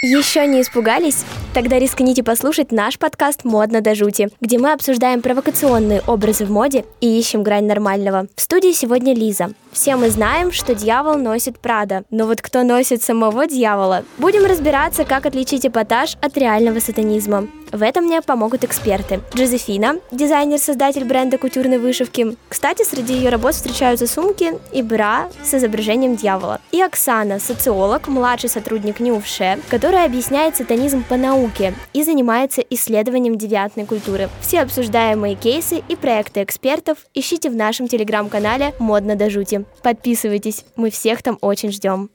Еще не испугались? Тогда рискните послушать наш подкаст «Модно до жути», где мы обсуждаем провокационные образы в моде и ищем грань нормального. В студии сегодня Лиза. Все мы знаем, что дьявол носит Прада, но вот кто носит самого дьявола? Будем разбираться, как отличить эпатаж от реального сатанизма. В этом мне помогут эксперты. Джозефина, дизайнер-создатель бренда кутюрной вышивки. Кстати, среди ее работ встречаются сумки и бра с изображением дьявола. И Оксана, социолог, младший сотрудник НИУФШЕ, которая объясняет сатанизм по науке и занимается исследованием девиантной культуры. Все обсуждаемые кейсы и проекты экспертов ищите в нашем телеграм-канале «Модно до жути». Подписывайтесь, мы всех там очень ждем.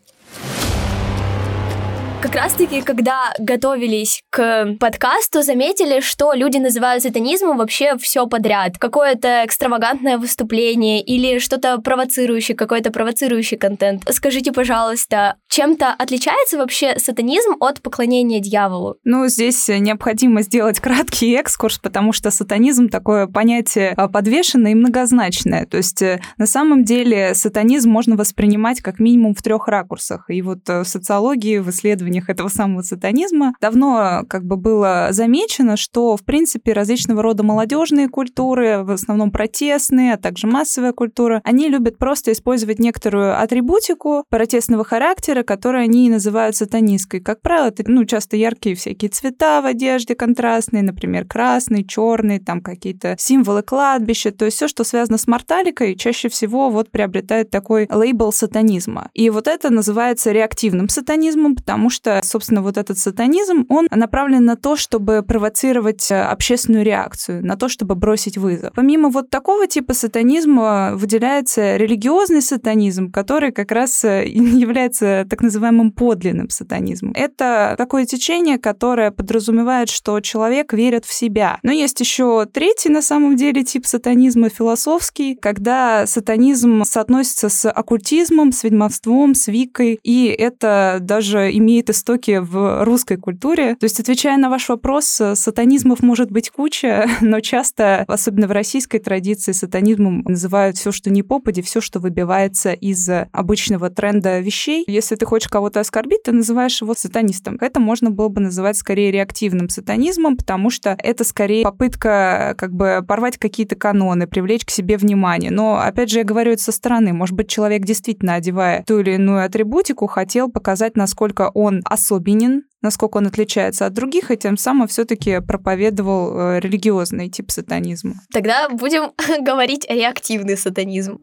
Как раз-таки, когда готовились к подкасту, заметили, что люди называют сатанизмом вообще все подряд. Какое-то экстравагантное выступление или что-то провоцирующее, какой-то провоцирующий контент. Скажите, пожалуйста, чем-то отличается вообще сатанизм от поклонения дьяволу? Ну, здесь необходимо сделать краткий экскурс, потому что сатанизм такое понятие а, подвешенное и многозначное. То есть э, на самом деле сатанизм можно воспринимать как минимум в трех ракурсах. И вот э, в социологии, в исследованиях исследованиях этого самого сатанизма давно как бы было замечено, что, в принципе, различного рода молодежные культуры, в основном протестные, а также массовая культура, они любят просто использовать некоторую атрибутику протестного характера, которую они называют сатанистской. Как правило, это ну, часто яркие всякие цвета в одежде контрастные, например, красный, черный, там какие-то символы кладбища, то есть все, что связано с морталикой, чаще всего вот приобретает такой лейбл сатанизма. И вот это называется реактивным сатанизмом, потому что что, собственно, вот этот сатанизм, он направлен на то, чтобы провоцировать э, общественную реакцию, на то, чтобы бросить вызов. Помимо вот такого типа сатанизма выделяется религиозный сатанизм, который как раз э, является так называемым подлинным сатанизмом. Это такое течение, которое подразумевает, что человек верит в себя. Но есть еще третий, на самом деле, тип сатанизма философский, когда сатанизм соотносится с оккультизмом, с ведьмовством, с викой, и это даже имеет истоки в русской культуре. То есть, отвечая на ваш вопрос, э, сатанизмов может быть куча, но часто, особенно в российской традиции, сатанизмом называют все, что не попади, все, что выбивается из обычного тренда вещей. Если ты хочешь кого-то оскорбить, ты называешь его сатанистом. Это можно было бы называть скорее реактивным сатанизмом, потому что это скорее попытка как бы порвать какие-то каноны, привлечь к себе внимание. Но, опять же, я говорю это со стороны. Может быть, человек действительно, одевая ту или иную атрибутику, хотел показать, насколько он особенен, насколько он отличается от других, и тем самым все-таки проповедовал э, религиозный тип сатанизма. Тогда будем говорить реактивный сатанизм.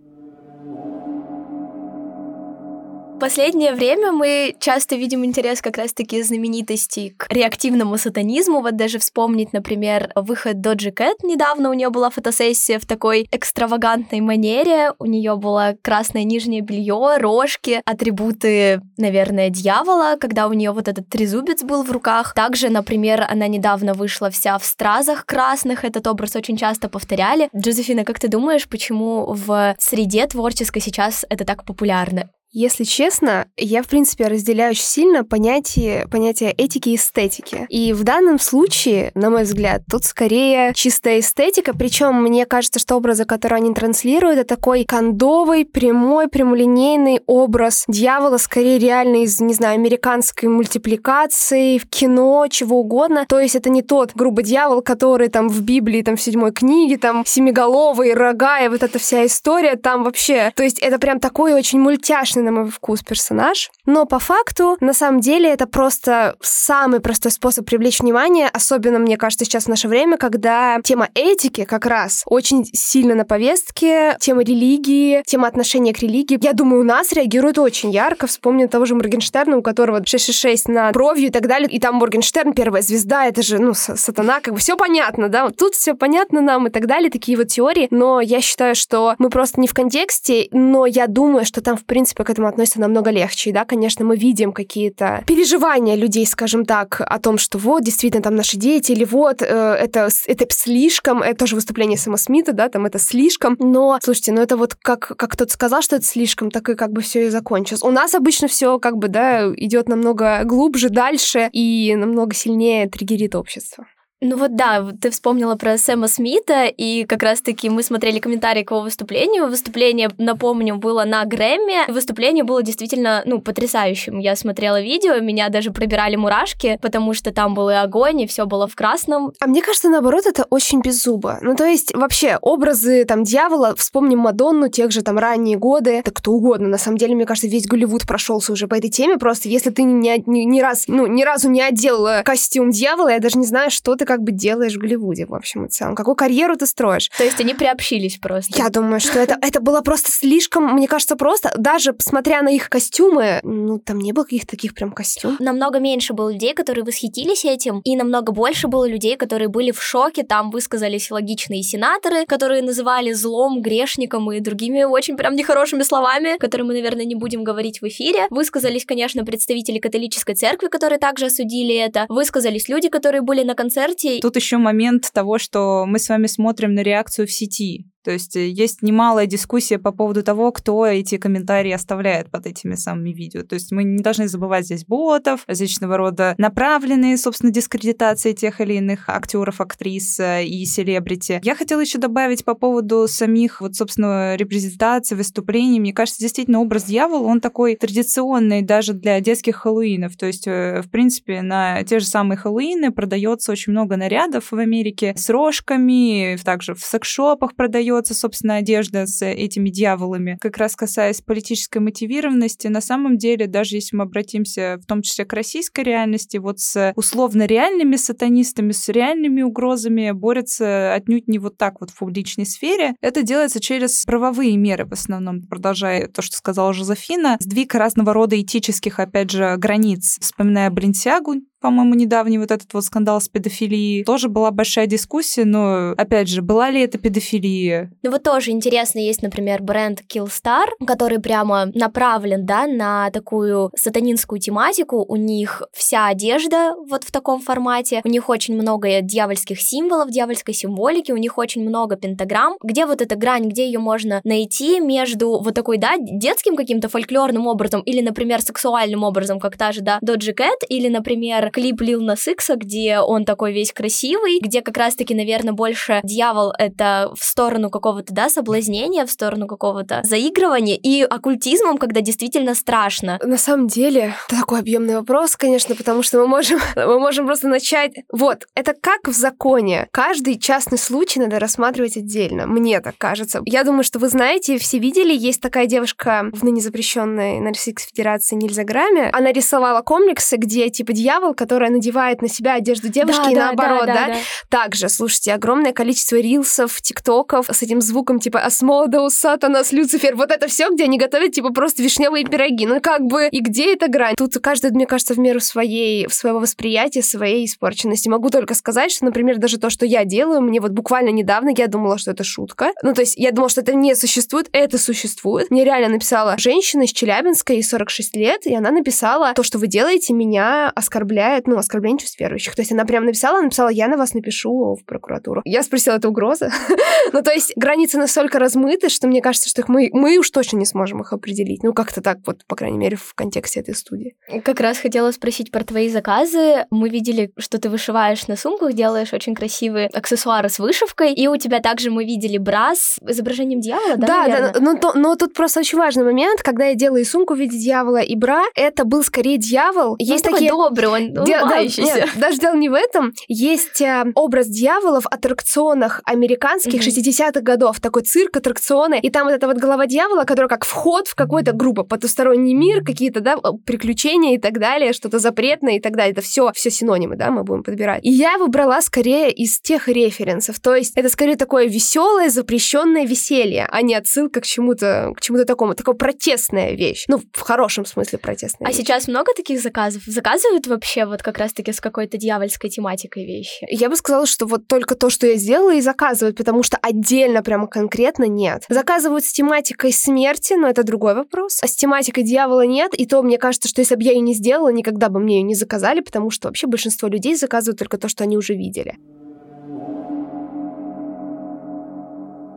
Последнее время мы часто видим интерес как раз-таки знаменитостей к реактивному сатанизму. Вот даже вспомнить, например, выход Доджи Кэт недавно у нее была фотосессия в такой экстравагантной манере. У нее было красное нижнее белье, рожки, атрибуты, наверное, дьявола, когда у нее вот этот трезубец был в руках. Также, например, она недавно вышла вся в стразах красных. Этот образ очень часто повторяли. Джозефина, как ты думаешь, почему в среде творческой сейчас это так популярно? Если честно, я, в принципе, разделяю очень сильно понятие, понятие этики и эстетики. И в данном случае, на мой взгляд, тут скорее чистая эстетика, причем мне кажется, что образы, которые они транслируют, это такой кондовый, прямой, прямолинейный образ дьявола, скорее реально из, не знаю, американской мультипликации, в кино, чего угодно. То есть это не тот, грубо, дьявол, который там в Библии, там в седьмой книге, там семиголовый, рога, и вот эта вся история там вообще. То есть это прям такой очень мультяшный необычный, на мой вкус, персонаж. Но по факту, на самом деле, это просто самый простой способ привлечь внимание, особенно, мне кажется, сейчас в наше время, когда тема этики как раз очень сильно на повестке, тема религии, тема отношения к религии. Я думаю, у нас реагирует очень ярко. Вспомним того же Моргенштерна, у которого 666 на бровью и так далее. И там Моргенштерн, первая звезда, это же, ну, сатана, как бы все понятно, да, вот тут все понятно нам и так далее, такие вот теории. Но я считаю, что мы просто не в контексте, но я думаю, что там, в принципе, этому относятся намного легче. И да, конечно, мы видим какие-то переживания людей, скажем так, о том, что вот, действительно, там наши дети, или вот, э, это, это слишком, это тоже выступление Сэма Смита, да, там это слишком. Но, слушайте, ну это вот как, как кто-то сказал, что это слишком, так и как бы все и закончилось. У нас обычно все как бы, да, идет намного глубже, дальше и намного сильнее триггерит общество. Ну вот да, ты вспомнила про Сэма Смита, и как раз-таки мы смотрели комментарии к его выступлению. Выступление, напомню, было на Грэмми. Выступление было действительно, ну, потрясающим. Я смотрела видео, меня даже пробирали мурашки, потому что там был и огонь, и все было в красном. А мне кажется, наоборот, это очень беззубо. Ну, то есть, вообще, образы там дьявола, вспомним Мадонну, тех же там ранние годы, да кто угодно. На самом деле, мне кажется, весь Голливуд прошелся уже по этой теме. Просто если ты ни, ни, ни раз, ну, ни разу не одел костюм дьявола, я даже не знаю, что ты как бы делаешь в Голливуде, в общем и целом. Какую карьеру ты строишь. То есть они приобщились просто. Я думаю, что это, это было просто слишком, мне кажется, просто. Даже смотря на их костюмы, ну, там не было каких-то таких прям костюмов. Намного меньше было людей, которые восхитились этим, и намного больше было людей, которые были в шоке. Там высказались логичные сенаторы, которые называли злом, грешником и другими очень прям нехорошими словами, которые мы, наверное, не будем говорить в эфире. Высказались, конечно, представители католической церкви, которые также осудили это. Высказались люди, которые были на концерте. Тут еще момент того, что мы с вами смотрим на реакцию в сети. То есть э, есть немалая дискуссия по поводу того, кто эти комментарии оставляет под этими самыми видео. То есть мы не должны забывать здесь ботов, различного рода направленные, собственно, дискредитации тех или иных актеров, актрис э, и селебрити. Я хотела еще добавить по поводу самих, вот, собственно, репрезентаций, выступлений. Мне кажется, действительно, образ дьявола, он такой традиционный даже для детских хэллоуинов. То есть, э, в принципе, на те же самые хэллоуины продается очень много нарядов в Америке с рожками, также в секс-шопах продается продается, собственно, одежда с этими дьяволами. Как раз касаясь политической мотивированности, на самом деле, даже если мы обратимся в том числе к российской реальности, вот с условно реальными сатанистами, с реальными угрозами борются отнюдь не вот так вот в публичной сфере. Это делается через правовые меры в основном, продолжая то, что сказала Жозефина, сдвиг разного рода этических, опять же, границ. Вспоминая Блинсиагу, по-моему, недавний вот этот вот скандал с педофилией. Тоже была большая дискуссия, но, опять же, была ли это педофилия? Ну вот тоже интересно, есть, например, бренд Killstar, который прямо направлен, да, на такую сатанинскую тематику. У них вся одежда вот в таком формате, у них очень много дьявольских символов, дьявольской символики, у них очень много пентаграмм. Где вот эта грань, где ее можно найти между вот такой, да, детским каким-то фольклорным образом или, например, сексуальным образом, как та же, да, Доджи Кэт, или, например, клип Лил Нас Икса, где он такой весь красивый, где как раз-таки, наверное, больше дьявол — это в сторону какого-то, да, соблазнения, в сторону какого-то заигрывания, и оккультизмом, когда действительно страшно. На самом деле, это такой объемный вопрос, конечно, потому что мы можем, мы можем просто начать... Вот, это как в законе. Каждый частный случай надо рассматривать отдельно. Мне так кажется. Я думаю, что вы знаете, все видели, есть такая девушка в ныне запрещенной на Российской Федерации Нильза Граме. Она рисовала комиксы, где типа дьявол, которая надевает на себя одежду девушки да, и да, наоборот, да, да, да? Также, слушайте, огромное количество рилсов, тиктоков с этим звуком типа Асмодеус, Сатанас, Люцифер, вот это все, где они готовят типа просто вишневые пироги. Ну как бы, и где эта грань? Тут каждый, мне кажется, в меру своей, своего восприятия, своей испорченности. Могу только сказать, что, например, даже то, что я делаю, мне вот буквально недавно я думала, что это шутка. Ну, то есть я думала, что это не существует, это существует. Мне реально написала женщина из Челябинска, ей 46 лет, и она написала, то, что вы делаете, меня оскорбляет оскорбляет, ну, оскорбление чувств верующих. То есть она прям написала, написала, я на вас напишу в прокуратуру. Я спросила, это угроза? ну, то есть границы настолько размыты, что мне кажется, что их мы, мы уж точно не сможем их определить. Ну, как-то так вот, по крайней мере, в контексте этой студии. Как раз хотела спросить про твои заказы. Мы видели, что ты вышиваешь на сумках, делаешь очень красивые аксессуары с вышивкой, и у тебя также мы видели бра с изображением дьявола, да, Да, наверное? да, но, но, но тут просто очень важный момент, когда я делаю сумку в виде дьявола и бра, это был скорее дьявол. Есть он такие... добрый, он Де- да, нет, даже дело не в этом. Есть э, образ дьявола в аттракционах американских mm-hmm. 60-х годов. Такой цирк, аттракционы. И там вот эта вот голова дьявола, которая как вход в какой-то группа потусторонний мир, какие-то, да, приключения и так далее, что-то запретное и так далее. Это все, все синонимы, да, мы будем подбирать. И я выбрала скорее из тех референсов. То есть это скорее такое веселое, запрещенное веселье, а не отсылка к чему-то, к чему-то такому. Такая протестная вещь. Ну, в хорошем смысле протестная А вещь. сейчас много таких заказов? Заказывают вообще вот как раз-таки с какой-то дьявольской тематикой вещи? Я бы сказала, что вот только то, что я сделала, и заказывают, потому что отдельно прямо конкретно нет. Заказывают с тематикой смерти, но это другой вопрос. А с тематикой дьявола нет, и то мне кажется, что если бы я ее не сделала, никогда бы мне ее не заказали, потому что вообще большинство людей заказывают только то, что они уже видели.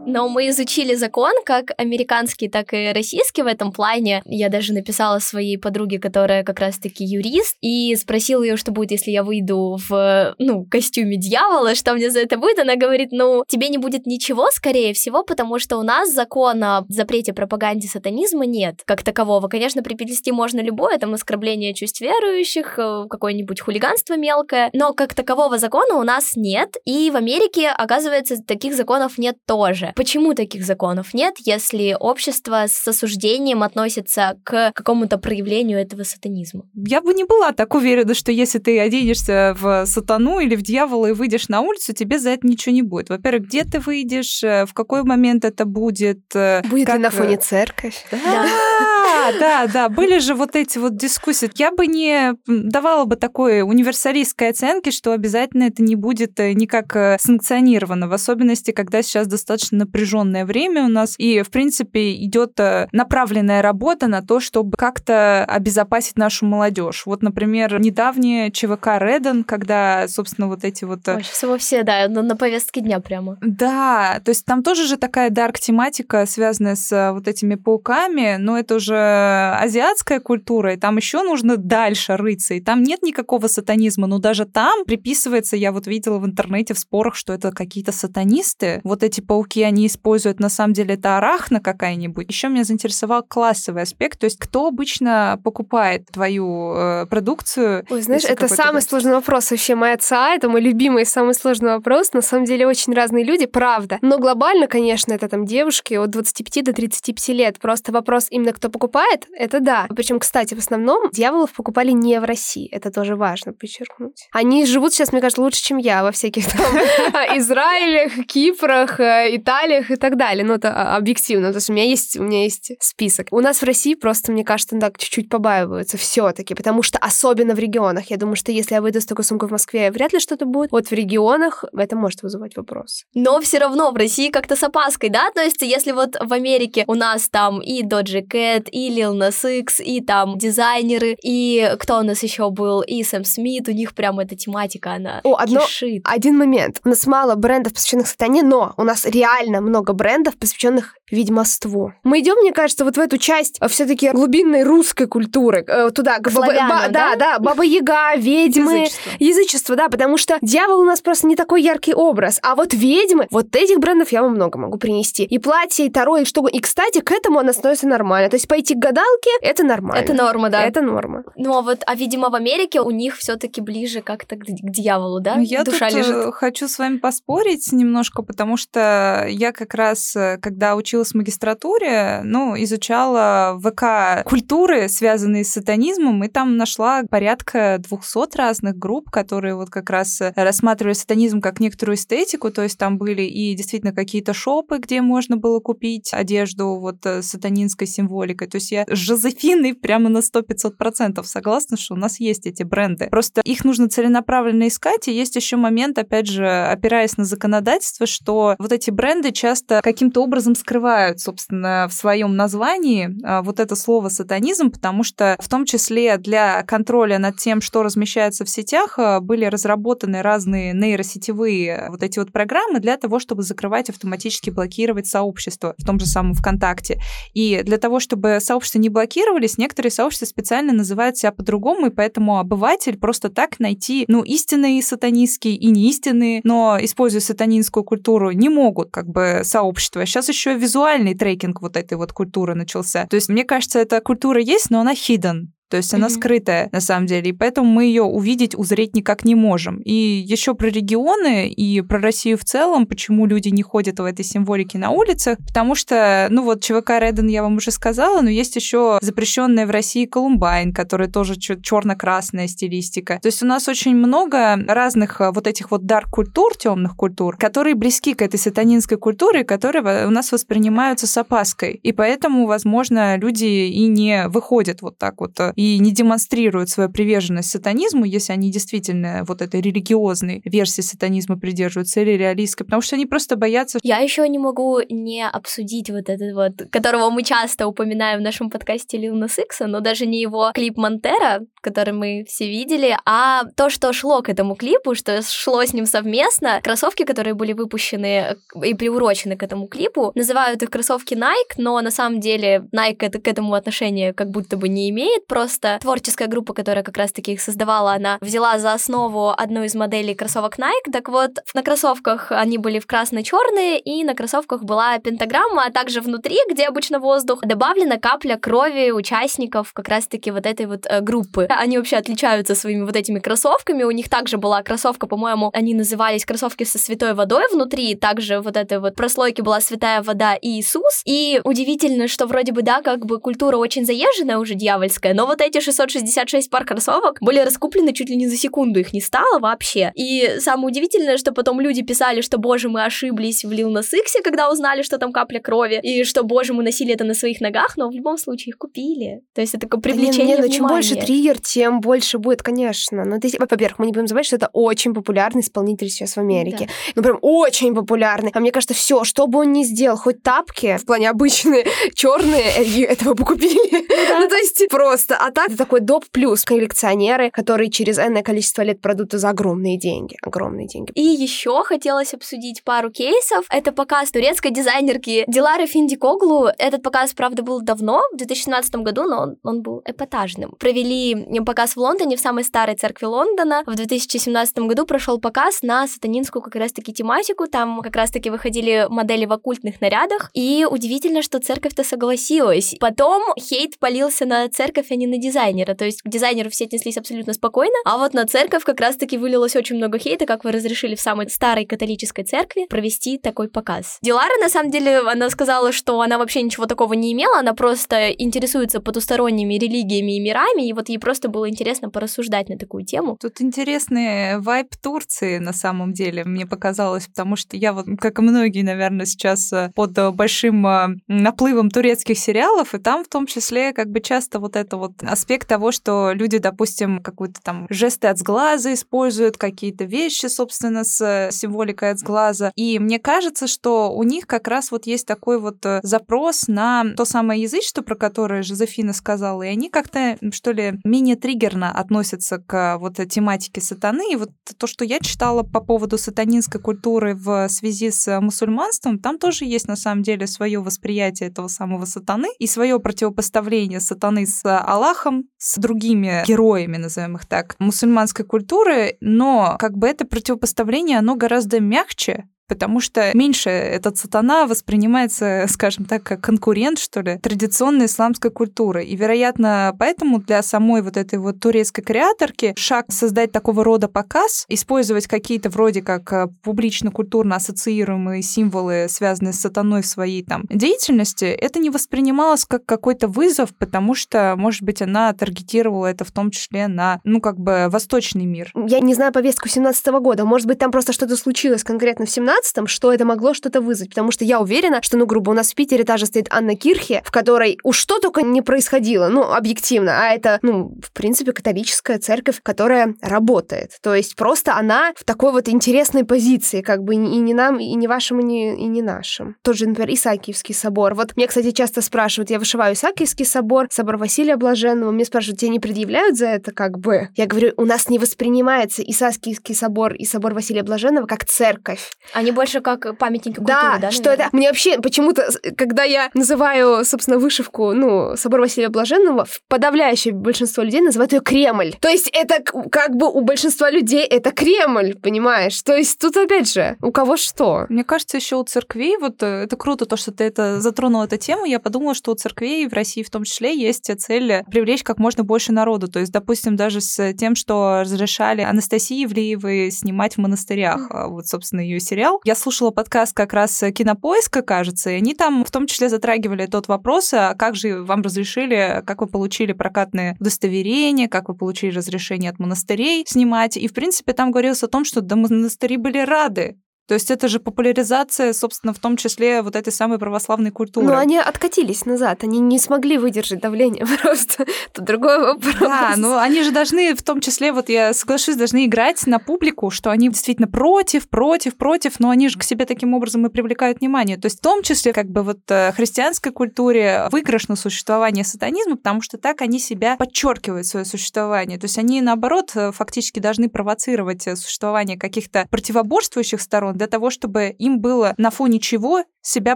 Но мы изучили закон, как американский, так и российский в этом плане. Я даже написала своей подруге, которая как раз-таки юрист, и спросила ее, что будет, если я выйду в, ну, костюме дьявола, что мне за это будет. Она говорит, ну, тебе не будет ничего, скорее всего, потому что у нас закона о запрете пропаганде сатанизма нет, как такового. Конечно, приплести можно любое, там, оскорбление чувств верующих, э, какое-нибудь хулиганство мелкое, но как такового закона у нас нет, и в Америке, оказывается, таких законов нет тоже. Почему таких законов нет, если общество с осуждением относится к какому-то проявлению этого сатанизма? Я бы не была так уверена, что если ты оденешься в сатану или в дьявола и выйдешь на улицу, тебе за это ничего не будет. Во-первых, где ты выйдешь, э, в какой момент это будет? Э, будет как... ли на фоне церковь? Да, да, да. Были же вот эти вот дискуссии. Я бы не давала бы такой универсалистской оценки, что обязательно это не будет э, никак санкционировано, в особенности, когда сейчас достаточно напряженное время у нас, и, в принципе, идет э, направленная работа на то, чтобы как-то обезопасить нашу молодежь. Вот, например, недавнее ЧВК Реден, когда, собственно, вот эти вот... Ой, сейчас его все, да, на, на повестке дня прямо. Да, то есть там тоже же такая дарк-тематика, связанная с э, вот этими пауками, но это уже азиатская культура, и там еще нужно дальше рыться, и там нет никакого сатанизма, но даже там приписывается, я вот видела в интернете в спорах, что это какие-то сатанисты, вот эти пауки, они используют, на самом деле это арахна какая-нибудь. Еще меня заинтересовал классовый аспект, то есть кто обычно покупает твою э, продукцию? Ой, знаешь, это самый есть? сложный вопрос вообще. Моя отца, это мой любимый самый сложный вопрос. На самом деле очень разные люди, правда. Но глобально, конечно, это там девушки от 25 до 35 лет. Просто вопрос именно кто покупает, это да. Причем, кстати, в основном дьяволов покупали не в России. Это тоже важно подчеркнуть. Они живут сейчас, мне кажется, лучше, чем я во всяких там Израилях, Кипрах, э, Италии Италиях и так далее. Ну, это а, объективно, то есть у меня есть, у меня есть список. У нас в России просто, мне кажется, так чуть-чуть побаиваются все таки потому что особенно в регионах. Я думаю, что если я выйду с такой сумкой в Москве, вряд ли что-то будет. Вот в регионах это может вызывать вопрос. Но все равно в России как-то с опаской, да? Есть если вот в Америке у нас там и Doja Cat, и Lil Nas X, и там дизайнеры, и кто у нас еще был, и Сэм Смит, у них прям эта тематика, она О, одно, кишит. Один момент. У нас мало брендов, посвященных сатане, но у нас реально много брендов, посвященных ведьмовству. Мы идем, мне кажется, вот в эту часть а, все-таки глубинной русской культуры, э, туда, к баба, ба, да, да, Баба Яга, ведьмы, язычество. язычество, да, потому что дьявол у нас просто не такой яркий образ, а вот ведьмы, вот этих брендов я вам много могу принести. И платье, и таро, и что И, кстати, к этому она становится нормально. То есть пойти к гадалке — это нормально. Это норма, да. Это норма. Ну, а вот, а, видимо, в Америке у них все таки ближе как-то к, к дьяволу, да? Ну, я Душа тут лежит. Э, хочу с вами поспорить немножко, потому что я как раз, э, когда училась в магистратуре, ну, изучала ВК культуры, связанные с сатанизмом, и там нашла порядка 200 разных групп, которые вот как раз э, рассматривали сатанизм как некоторую эстетику, то есть там были и действительно какие-то шопы, где можно было купить одежду вот э, с сатанинской символикой. То есть я с Жозефиной прямо на 100-500% согласна, что у нас есть эти бренды. Просто их нужно целенаправленно искать, и есть еще момент, опять же, опираясь на законодательство, что вот эти бренды часто каким-то образом скрывают, собственно, в своем названии а, вот это слово сатанизм, потому что в том числе для контроля над тем, что размещается в сетях, а, были разработаны разные нейросетевые вот эти вот программы для того, чтобы закрывать автоматически блокировать сообщество в том же самом ВКонтакте. И для того, чтобы сообщества не блокировались, некоторые сообщества специально называют себя по-другому, и поэтому обыватель просто так найти, ну, истинные сатанистские и неистинные, но используя сатанинскую культуру, не могут как бы сообщества. Сейчас еще визуальный трекинг вот этой вот культуры начался. То есть, мне кажется, эта культура есть, но она hidden. То есть она mm-hmm. скрытая на самом деле, и поэтому мы ее увидеть, узреть никак не можем. И еще про регионы и про Россию в целом, почему люди не ходят в этой символике на улицах, потому что, ну вот ЧВК Реден я вам уже сказала, но есть еще запрещенная в России Колумбайн, который тоже черно-красная стилистика. То есть у нас очень много разных а, вот этих вот дарк-культур, темных культур, которые близки к этой сатанинской культуре, которые у нас воспринимаются с опаской. И поэтому, возможно, люди и не выходят вот так вот а, и не демонстрируют свою приверженность сатанизму, если они действительно вот этой религиозной версии сатанизма придерживаются или реалистской, потому что они просто боятся. Я еще не могу не обсудить вот этот вот, которого мы часто упоминаем в нашем подкасте Лил Нас Икса, но даже не его клип Монтера, который мы все видели, а то, что шло к этому клипу, что шло с ним совместно, кроссовки, которые были выпущены и приурочены к этому клипу, называют их кроссовки Nike, но на самом деле Nike это, к этому отношения как будто бы не имеет, просто творческая группа, которая как раз-таки их создавала, она взяла за основу одну из моделей кроссовок Nike, так вот, на кроссовках они были в красно-черные, и на кроссовках была пентаграмма, а также внутри, где обычно воздух, добавлена капля крови участников как раз-таки вот этой вот э, группы. Они вообще отличаются своими вот этими кроссовками, у них также была кроссовка, по-моему, они назывались кроссовки со святой водой внутри, также вот этой вот прослойки была святая вода и Иисус, и удивительно, что вроде бы, да, как бы культура очень заезженная уже дьявольская, но вот эти 666 пар кроссовок были раскуплены чуть ли не за секунду, их не стало вообще. И самое удивительное, что потом люди писали, что, боже, мы ошиблись в Лил Нас Иксе, когда узнали, что там капля крови, и что, боже, мы носили это на своих ногах, но в любом случае их купили. То есть это такое привлечение да не, не, ну, чем больше триггер, тем больше будет, конечно. Но, во-первых, мы не будем забывать, что это очень популярный исполнитель сейчас в Америке. Да. Ну, прям очень популярный. А мне кажется, все, что бы он ни сделал, хоть тапки, в плане обычные, черные, этого бы купили. Ну, то есть просто. А так, такой доп плюс коллекционеры, которые через энное количество лет продадут за огромные деньги. Огромные деньги. И еще хотелось обсудить пару кейсов. Это показ турецкой дизайнерки Дилары Финдикоглу. Этот показ, правда, был давно, в 2017 году, но он, он был эпатажным. Провели показ в Лондоне, в самой старой церкви Лондона. В 2017 году прошел показ на сатанинскую как раз-таки тематику. Там как раз-таки выходили модели в оккультных нарядах. И удивительно, что церковь-то согласилась. Потом хейт полился на церковь, а не на дизайнера. То есть к дизайнеру все отнеслись абсолютно спокойно, а вот на церковь как раз-таки вылилось очень много хейта, как вы разрешили в самой старой католической церкви провести такой показ. Дилара, на самом деле, она сказала, что она вообще ничего такого не имела, она просто интересуется потусторонними религиями и мирами, и вот ей просто было интересно порассуждать на такую тему. Тут интересный вайп Турции, на самом деле, мне показалось, потому что я вот, как и многие, наверное, сейчас э, под большим э, наплывом турецких сериалов, и там в том числе как бы часто вот это вот аспект того, что люди, допустим, какую-то там жесты от сглаза используют, какие-то вещи, собственно, с символикой от сглаза. И мне кажется, что у них как раз вот есть такой вот э, запрос на то самое язычество, про которое Жозефина сказала, и они как-то, что ли, менее триггерно относятся к вот тематике сатаны. И вот то, что я читала по поводу сатанинской культуры в связи с мусульманством, там тоже есть на самом деле свое восприятие этого самого сатаны и свое противопоставление сатаны с Аллахом, с другими героями, назовем их так, мусульманской культуры, но как бы это противопоставление, оно гораздо мягче, потому что меньше этот сатана воспринимается, скажем так, как конкурент, что ли, традиционной исламской культуры. И, вероятно, поэтому для самой вот этой вот турецкой креаторки шаг создать такого рода показ, использовать какие-то вроде как э, публично-культурно ассоциируемые символы, связанные с сатаной в своей там деятельности, это не воспринималось как какой-то вызов, потому что, может быть, она таргетировала это в том числе на, ну, как бы, восточный мир. Я не знаю повестку 17 года. Может быть, там просто что-то случилось конкретно в 17 2017 что это могло что-то вызвать, потому что я уверена, что, ну, грубо, у нас в Питере та же стоит Анна Кирхе, в которой уж что только не происходило, ну, объективно, а это, ну, в принципе, католическая церковь, которая работает. То есть просто она в такой вот интересной позиции, как бы и не нам, и не вашим, и не, и не нашим. Тот же, например, Исаакиевский собор. Вот мне, кстати, часто спрашивают, я вышиваю Исаакиевский собор, собор Василия Блаженного, мне спрашивают, тебе не предъявляют за это как бы? Я говорю, у нас не воспринимается Исаакиевский собор и собор Василия Блаженного как церковь. Они больше как памятник культуры, да? Да, что это... Мне вообще почему-то, когда я называю, собственно, вышивку, ну, собор Василия Блаженного, подавляющее большинство людей называют ее Кремль. То есть это как бы у большинства людей это Кремль, понимаешь? То есть тут опять же, у кого что? Мне кажется, еще у церквей, вот э, это круто, то, что ты это затронул эту тему, я подумала, что у церквей в России в том числе есть цель привлечь как можно больше народу. То есть, допустим, даже с тем, что разрешали Анастасии Ивлеевой снимать в монастырях, mm. вот, собственно, ее сериал, я слушала подкаст как раз Кинопоиска, кажется, и они там в том числе затрагивали тот вопрос, а как же вам разрешили, как вы получили прокатные удостоверения, как вы получили разрешение от монастырей снимать. И, в принципе, там говорилось о том, что да, монастыри были рады То есть это же популяризация, собственно, в том числе вот этой самой православной культуры. Но они откатились назад, они не смогли выдержать давление просто. Это другой вопрос. Да, но они же должны, в том числе, вот я соглашусь, должны играть на публику, что они действительно против, против, против, но они же к себе таким образом и привлекают внимание. То есть в том числе как бы вот э, христианской культуре выигрышно существование сатанизма, потому что так они себя подчеркивают свое существование. То есть они, наоборот, э, фактически должны провоцировать э, существование каких-то противоборствующих сторон, для того, чтобы им было на фоне чего себя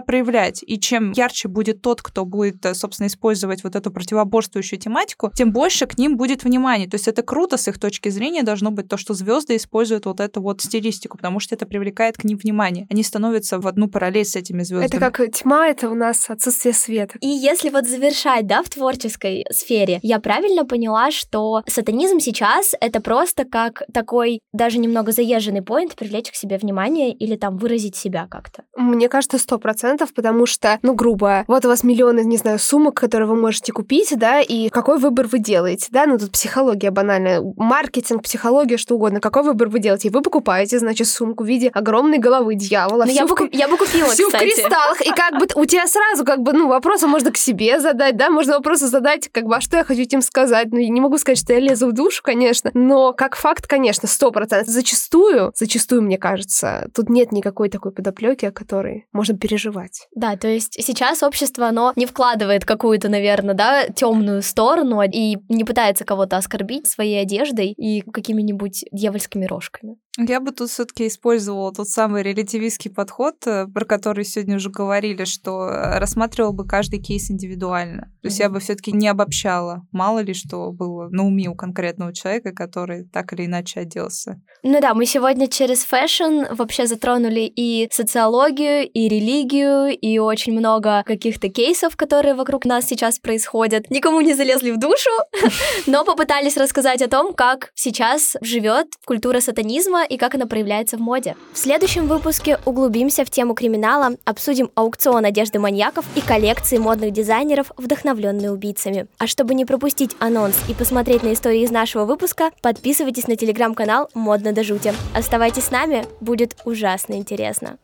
проявлять. И чем ярче будет тот, кто будет, э, собственно, использовать вот эту противоборствующую тематику, тем больше к ним будет внимания. То есть это круто с их точки зрения должно быть то, что звезды используют вот эту вот стилистику, потому что это привлекает к ним внимание. Они становятся в одну параллель с этими звездами. Это как тьма, это у нас отсутствие света. И если вот завершать, да, в творческой сфере, я правильно поняла, что сатанизм сейчас это просто как такой даже немного заезженный поинт привлечь к себе внимание или там выразить себя как-то? Мне кажется, сто процентов, потому что, ну, грубо, вот у вас миллионы, не знаю, сумок, которые вы можете купить, да, и какой выбор вы делаете, да, ну, тут психология банальная, маркетинг, психология, что угодно, какой выбор вы делаете, вы покупаете, значит, сумку в виде огромной головы дьявола. Ну, я, бы, в... я бы купила, Всю кстати. в кристаллах, и как бы у тебя сразу, как бы, ну, вопросы можно к себе задать, да, можно вопросы задать, как бы, а что я хочу этим сказать, ну, я не могу сказать, что я лезу в душу, конечно, но как факт, конечно, сто процентов. Зачастую, зачастую, мне кажется, тут нет никакой такой подоплеки, о которой можно переживать. Да, то есть сейчас общество, оно не вкладывает какую-то, наверное, да, темную сторону и не пытается кого-то оскорбить своей одеждой и какими-нибудь дьявольскими рожками. Я бы тут все-таки использовала тот самый релятивистский подход, э, про который сегодня уже говорили, что э, рассматривал бы каждый кейс индивидуально. То есть mm-hmm. я бы все-таки не обобщала. Мало ли что было на уме у конкретного человека, который так или иначе оделся. Ну да, мы сегодня через fashion вообще затронули и социологию, и религию, и очень много каких-то кейсов, которые вокруг нас сейчас происходят. Никому не залезли в душу, но попытались рассказать о том, как сейчас живет культура сатанизма и как она проявляется в моде. В следующем выпуске углубимся в тему криминала, обсудим аукцион одежды маньяков и коллекции модных дизайнеров, вдохновленные убийцами. А чтобы не пропустить анонс и посмотреть на истории из нашего выпуска, подписывайтесь на телеграм-канал «Модно до жути». Оставайтесь с нами, будет ужасно интересно.